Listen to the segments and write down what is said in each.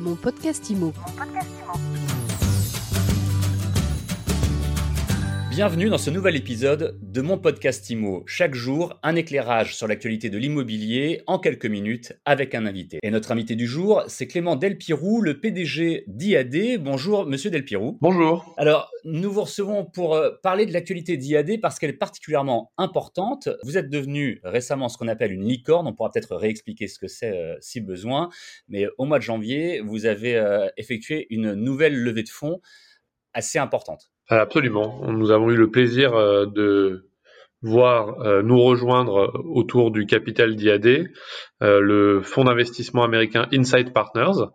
Mon podcast IMO. Bienvenue dans ce nouvel épisode de mon podcast IMO. Chaque jour, un éclairage sur l'actualité de l'immobilier en quelques minutes avec un invité. Et notre invité du jour, c'est Clément Delpirou, le PDG d'IAD. Bonjour, monsieur Delpirou. Bonjour. Alors, nous vous recevons pour euh, parler de l'actualité d'IAD parce qu'elle est particulièrement importante. Vous êtes devenu récemment ce qu'on appelle une licorne. On pourra peut-être réexpliquer ce que c'est euh, si besoin. Mais au mois de janvier, vous avez euh, effectué une nouvelle levée de fonds assez importante. Absolument. Nous avons eu le plaisir euh, de voir euh, nous rejoindre autour du capital d'IAD euh, le fonds d'investissement américain Insight Partners,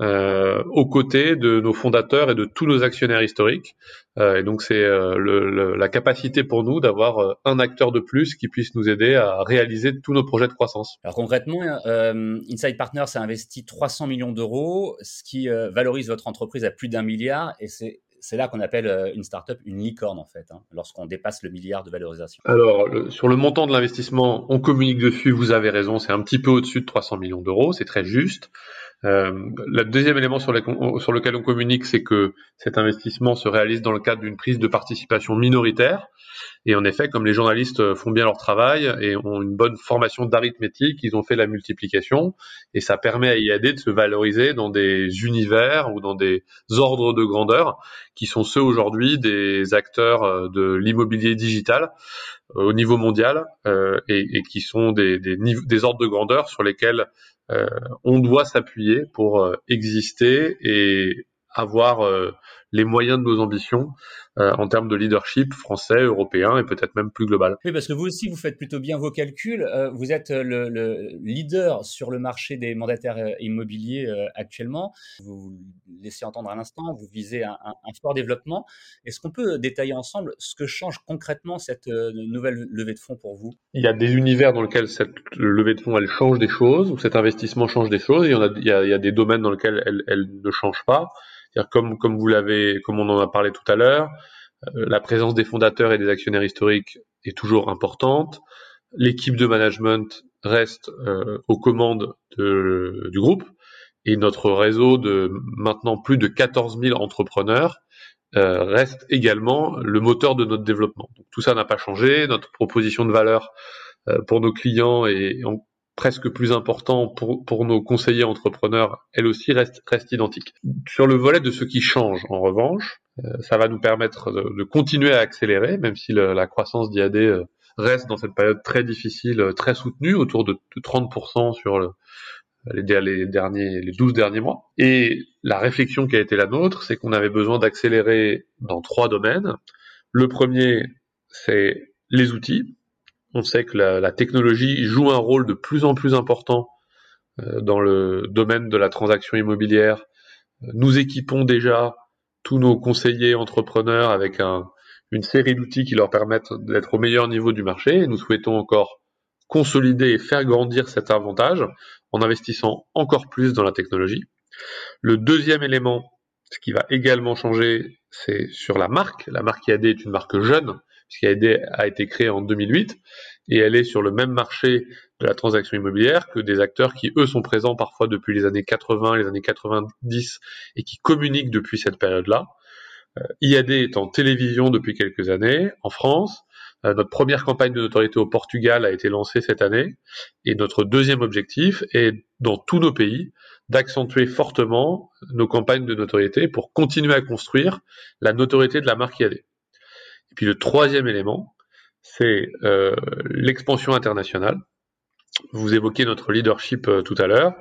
aux côtés de nos fondateurs et de tous nos actionnaires historiques. et donc c'est la capacité pour nous d'avoir un acteur de plus qui puisse nous aider à réaliser tous nos projets de croissance. Alors concrètement, Insight Partners a investi 300 millions d'euros, ce qui valorise votre entreprise à plus d'un milliard, et c'est c'est là qu'on appelle euh, une startup une licorne en fait, hein, lorsqu'on dépasse le milliard de valorisation. Alors sur le montant de l'investissement, on communique dessus. Vous avez raison, c'est un petit peu au-dessus de 300 millions d'euros, c'est très juste. Euh, le deuxième élément sur, lequel on communique, c'est que cet investissement se réalise dans le cadre d'une prise de participation minoritaire. Et en effet, comme les journalistes font bien leur travail et ont une bonne formation d'arithmétique, ils ont fait la multiplication et ça permet à IAD de se valoriser dans des univers ou dans des ordres de grandeur qui sont ceux aujourd'hui des acteurs euh, de l'immobilier digital euh, au niveau mondial euh, et, qui sont des, ordres de grandeur sur lesquels on doit s'appuyer pour exister et avoir les moyens de nos ambitions euh, en termes de leadership français, européen et peut-être même plus global. Oui, parce que vous aussi, vous faites plutôt bien vos calculs. Euh, vous êtes le, le, leader sur le marché des mandataires euh, immobiliers actuellement. Vous laissez entendre à l'instant, vous visez un, un, un fort développement. Est-ce qu'on peut détailler ensemble ce que change concrètement cette nouvelle levée de fonds pour vous? Il y a des univers dans lesquels cette levée de fonds, elle change des choses, ou cet investissement change des choses. il, y a, il, y a, il y a des domaines dans lesquels elle, elle ne change pas comme, comme vous l'avez, comme on en a parlé tout à l'heure, euh, la présence des fondateurs et des actionnaires historiques est toujours importante. L'équipe de management reste euh, aux commandes de, du groupe et notre réseau de maintenant plus de 14 000 entrepreneurs euh, reste également le moteur de notre développement. Donc, tout ça n'a pas changé. Notre proposition de valeur euh, pour nos clients est presque plus important pour, pour nos conseillers entrepreneurs, elle aussi reste, reste identique. Sur le volet de ce qui change, en revanche, euh, ça va nous permettre de, de, continuer à accélérer, même si la croissance d'IAD euh, reste dans cette période très difficile, euh, très soutenue, autour de, de 30% sur le, les, les, derniers, les 12 derniers mois. Et la réflexion qui a été la nôtre, c'est qu'on avait besoin d'accélérer dans trois domaines. Le premier, c'est les outils. On sait que la, la, technologie joue un rôle de plus en plus important euh, dans le domaine de la transaction immobilière. Nous équipons déjà tous nos conseillers entrepreneurs avec un, une série d'outils qui leur permettent d'être au meilleur niveau du marché. Nous souhaitons encore consolider et faire grandir cet avantage en investissant encore plus dans la technologie. Le deuxième élément, ce qui va également changer, c'est sur la marque. La marque IAD est une marque jeune, puisqu'IAD a été créée en 2008 et elle est sur le même marché de la transaction immobilière que des acteurs qui, eux, sont présents parfois depuis les années 80, les années 90 et qui communiquent depuis cette période-là. Euh, IAD est en télévision depuis quelques années en France. Euh, notre première campagne de notoriété au Portugal a été lancée cette année et notre deuxième objectif est, dans tous nos pays, d'accentuer fortement nos campagnes de notoriété pour continuer à construire la notoriété de la marque IAD. Et puis le troisième élément, c'est euh, l'expansion internationale. Vous évoquez notre leadership euh, tout à l'heure.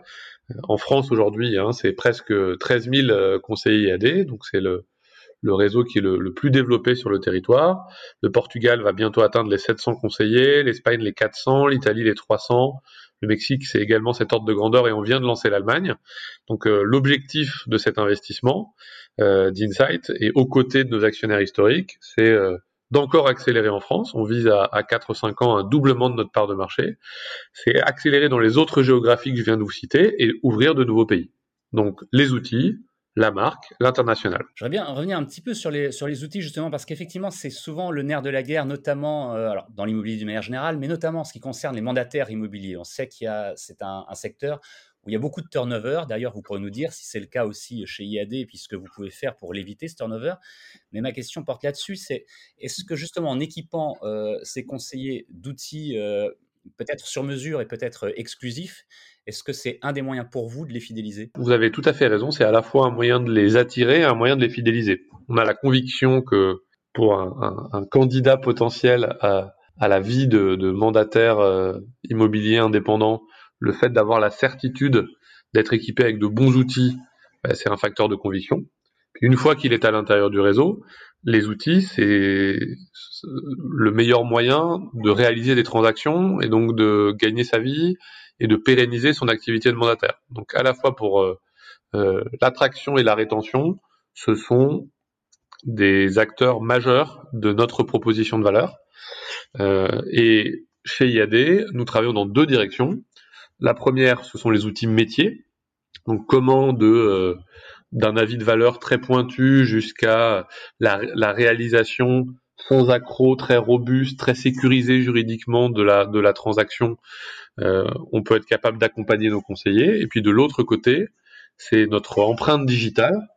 En France aujourd'hui, hein, c'est presque 13 000 euh, conseillers IAD, donc c'est le, réseau qui est le, le, plus développé sur le territoire. Le Portugal va bientôt atteindre les 700 conseillers, l'Espagne les 400, l'Italie les 300, le Mexique c'est également cet ordre de grandeur et on vient de lancer l'Allemagne. Donc euh, l'objectif de cet investissement euh, d'Insight et aux côtés de nos actionnaires historiques, c'est euh, d'encore accélérer en France. On vise à, à 4 ou 5 ans un doublement de notre part de marché. C'est accélérer dans les autres géographies que je viens de vous citer et ouvrir de nouveaux pays. Donc les outils, la marque, l'international. Je voudrais bien revenir un petit peu sur les, sur les outils justement parce qu'effectivement c'est souvent le nerf de la guerre, notamment euh, dans l'immobilier d'une manière générale, mais notamment en ce qui concerne les mandataires immobiliers. On sait qu'il y a c'est un, un, secteur où il y a beaucoup de turnover. D'ailleurs, vous pourrez nous dire si c'est le cas aussi chez IAD, puisque vous pouvez faire pour l'éviter, ce turnover. Mais ma question porte là-dessus, c'est est-ce que justement en équipant euh, ces conseillers d'outils euh, peut-être sur mesure et peut-être exclusifs, est-ce que c'est un des moyens pour vous de les fidéliser? Vous avez tout à fait raison, c'est à la fois un moyen de les attirer et un moyen de les fidéliser. On a la conviction que pour un, candidat potentiel à, la vie de, mandataire euh, immobilier indépendant, le fait d'avoir la certitude d'être équipé avec de bons outils, bah, c'est un facteur de conviction. Une fois qu'il est à l'intérieur du réseau, les outils, c'est le meilleur moyen de réaliser des transactions et donc de gagner sa vie et de pérenniser son activité de mandataire. Donc à la fois pour euh, euh, l'attraction et la rétention, ce sont des acteurs majeurs de notre proposition de valeur. Euh, et chez IAD, nous travaillons dans deux directions. La première, ce sont les outils métiers. Donc comment de euh, d'un avis de valeur très pointu jusqu'à la, réalisation sans accroc, très robuste, très sécurisé juridiquement de la transaction. Euh, on peut être capable d'accompagner nos conseillers. Et puis de l'autre côté, c'est notre empreinte digitale,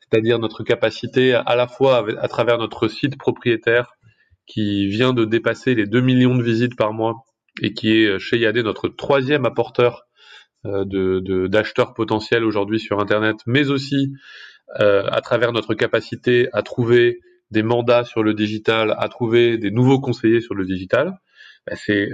c'est-à-dire notre capacité à la fois à travers notre site propriétaire qui vient de dépasser les 2 millions de visites par mois et qui est chez Yadé notre troisième apporteur de d'acheteurs potentiels aujourd'hui sur Internet, mais aussi euh, à travers notre capacité à trouver des mandats sur le digital, à trouver des nouveaux conseillers sur le digital. Ben, c'est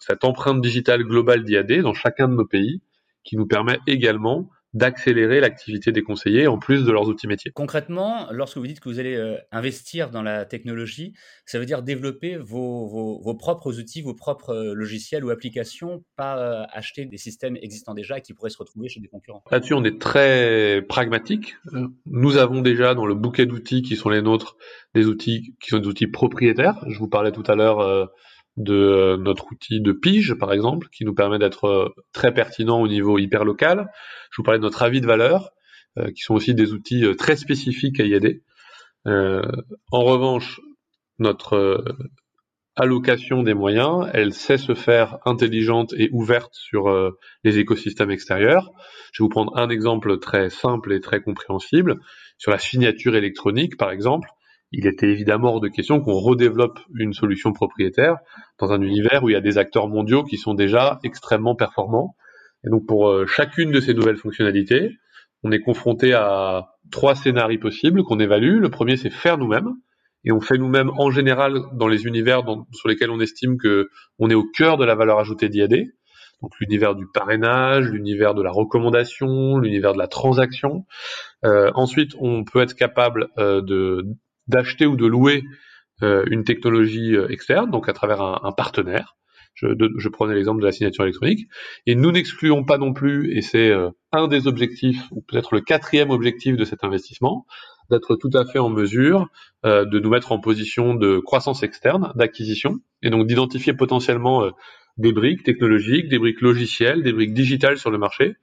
cette empreinte digitale globale d'IAD dans chacun de nos pays qui nous permet également d'accélérer l'activité des conseillers en plus de leurs outils métiers. Concrètement, lorsque vous dites que vous allez euh, investir dans la technologie, ça veut dire développer vos, vos, propres outils, vos propres euh, logiciels ou applications, pas euh, acheter des systèmes existants déjà qui pourraient se retrouver chez des concurrents. Là-dessus, on est très pragmatique. Nous avons déjà dans le bouquet d'outils qui sont les nôtres des outils qui sont des outils propriétaires. Je vous parlais tout à l'heure de euh, notre outil de pige, par exemple, qui nous permet d'être euh, très pertinent au niveau hyper local. Je vous parlais de notre avis de valeur, euh, qui sont aussi des outils très spécifiques à IAD. en revanche, notre allocation des moyens, elle sait se faire intelligente et ouverte sur les écosystèmes extérieurs. Je vais vous prendre un exemple très simple et très compréhensible. Sur la signature électronique, par exemple, il était évidemment hors de question qu'on redéveloppe une solution propriétaire dans un univers où il y a des acteurs mondiaux qui sont déjà extrêmement performants. Et donc pour euh, chacune de ces nouvelles fonctionnalités, on est confronté à trois scénarios possibles qu'on évalue. Le premier, c'est faire nous-mêmes. Et on fait nous-mêmes en général dans les univers sur lesquels on estime que on est au cœur de la valeur ajoutée d'IAD. Donc l'univers du parrainage, l'univers de la recommandation, l'univers de la transaction. Euh, ensuite, on peut être capable euh, de d'acheter ou de louer euh, une technologie euh, externe, donc à travers un, partenaire. Je, prenais l'exemple de la signature électronique. Et nous n'excluons pas non plus, et c'est euh, un des objectifs, ou peut-être le quatrième objectif de cet investissement, d'être tout à fait en mesure de nous mettre en position de croissance externe, d'acquisition, et donc d'identifier potentiellement des briques technologiques, des briques logicielles, des briques digitales sur le marché,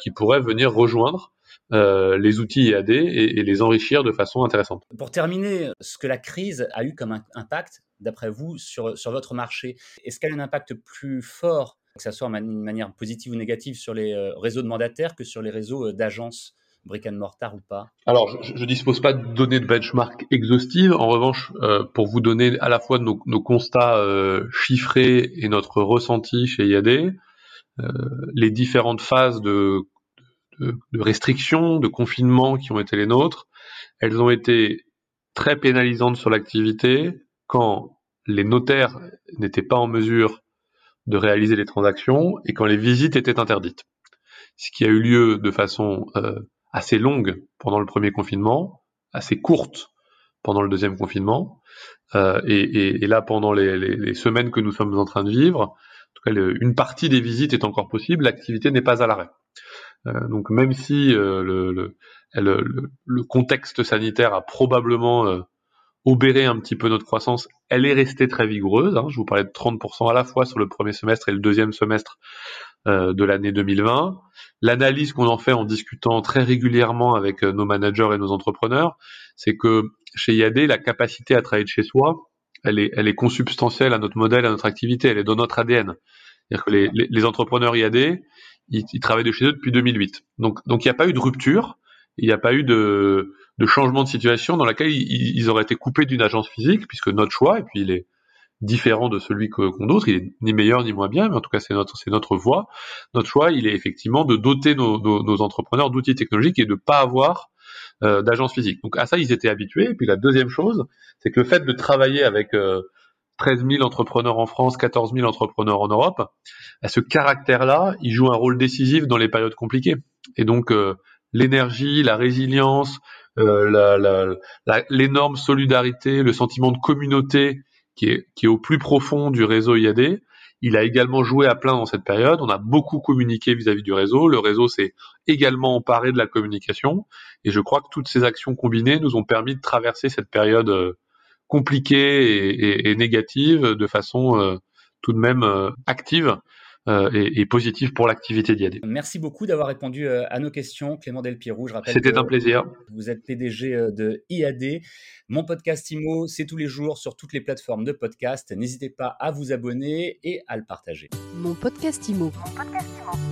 qui pourraient venir rejoindre euh, les outils IAD et, et, les enrichir de façon intéressante. Pour terminer, ce que la crise a eu comme impact, d'après vous, sur, sur votre marché, est-ce qu'elle a un impact plus fort, que ce soit d'une manière positive ou négative, sur les euh, réseaux de mandataires que sur les réseaux euh, d'agences brick and mortar ou pas? Alors, je ne dispose pas de données de benchmark exhaustives. En revanche, pour vous donner à la fois nos, nos constats chiffrés et notre ressenti chez IAD, les différentes phases de de, restrictions, de confinement qui ont été les nôtres, elles ont été très pénalisantes sur l'activité quand les notaires n'étaient pas en mesure de réaliser les transactions et quand les visites étaient interdites. Ce qui a eu lieu de façon euh, assez longue pendant le premier confinement, assez courte pendant le deuxième confinement, euh, et, là pendant les, semaines que nous sommes en train de vivre, en tout cas une partie des visites est encore possible, l'activité n'est pas à l'arrêt. Euh, donc même si euh, le, contexte sanitaire a probablement euh, obéré un petit peu notre croissance, elle est restée très vigoureuse. Hein. Je vous parlais de 30% à la fois sur le premier semestre et le deuxième semestre de l'année 2020. L'analyse qu'on en fait en discutant très régulièrement avec nos managers et nos entrepreneurs, c'est que chez IAD, la capacité à travailler de chez soi, elle est, elle est consubstantielle à notre modèle, à notre activité, elle est dans notre ADN. C'est-à-dire que les, les entrepreneurs IAD, ils, ils travaillent de chez eux depuis 2008. Donc, donc il n'y a pas eu de rupture, il n'y a pas eu de, de changement de situation dans laquelle ils, auraient été coupés d'une agence physique, puisque notre choix, et puis il est différent de celui qu'ont d'autres, il est ni meilleur ni moins bien, mais en tout cas c'est notre c'est notre voie. Notre choix, il est effectivement de doter nos, nos, nos entrepreneurs d'outils technologiques et de pas avoir euh, d'agence physique. Donc à ça ils étaient habitués. Et puis la deuxième chose, c'est que le fait de travailler avec euh, 13 000 entrepreneurs en France, 14 000 entrepreneurs en Europe, à ce caractère-là, il joue un rôle décisif dans les périodes compliquées. Et donc euh, l'énergie, la résilience, euh, l'énorme solidarité, le sentiment de communauté qui est, au plus profond du réseau IAD. Il a également joué à plein dans cette période. On a beaucoup communiqué vis-à-vis du réseau. Le réseau s'est également emparé de la communication. Et je crois que toutes ces actions combinées nous ont permis de traverser cette période euh, compliquée et, et, et négative de façon euh, tout de même euh, active euh, et, et, positive pour l'activité d'IAD. Merci beaucoup d'avoir répondu euh, à nos questions, Clément Delpirou. Je rappelle C'était un plaisir. Vous êtes PDG de IAD. Mon podcast IMO, c'est tous les jours sur toutes les plateformes de podcast. N'hésitez pas à vous abonner et à le partager. Mon podcast IMO. Mon podcast IMO.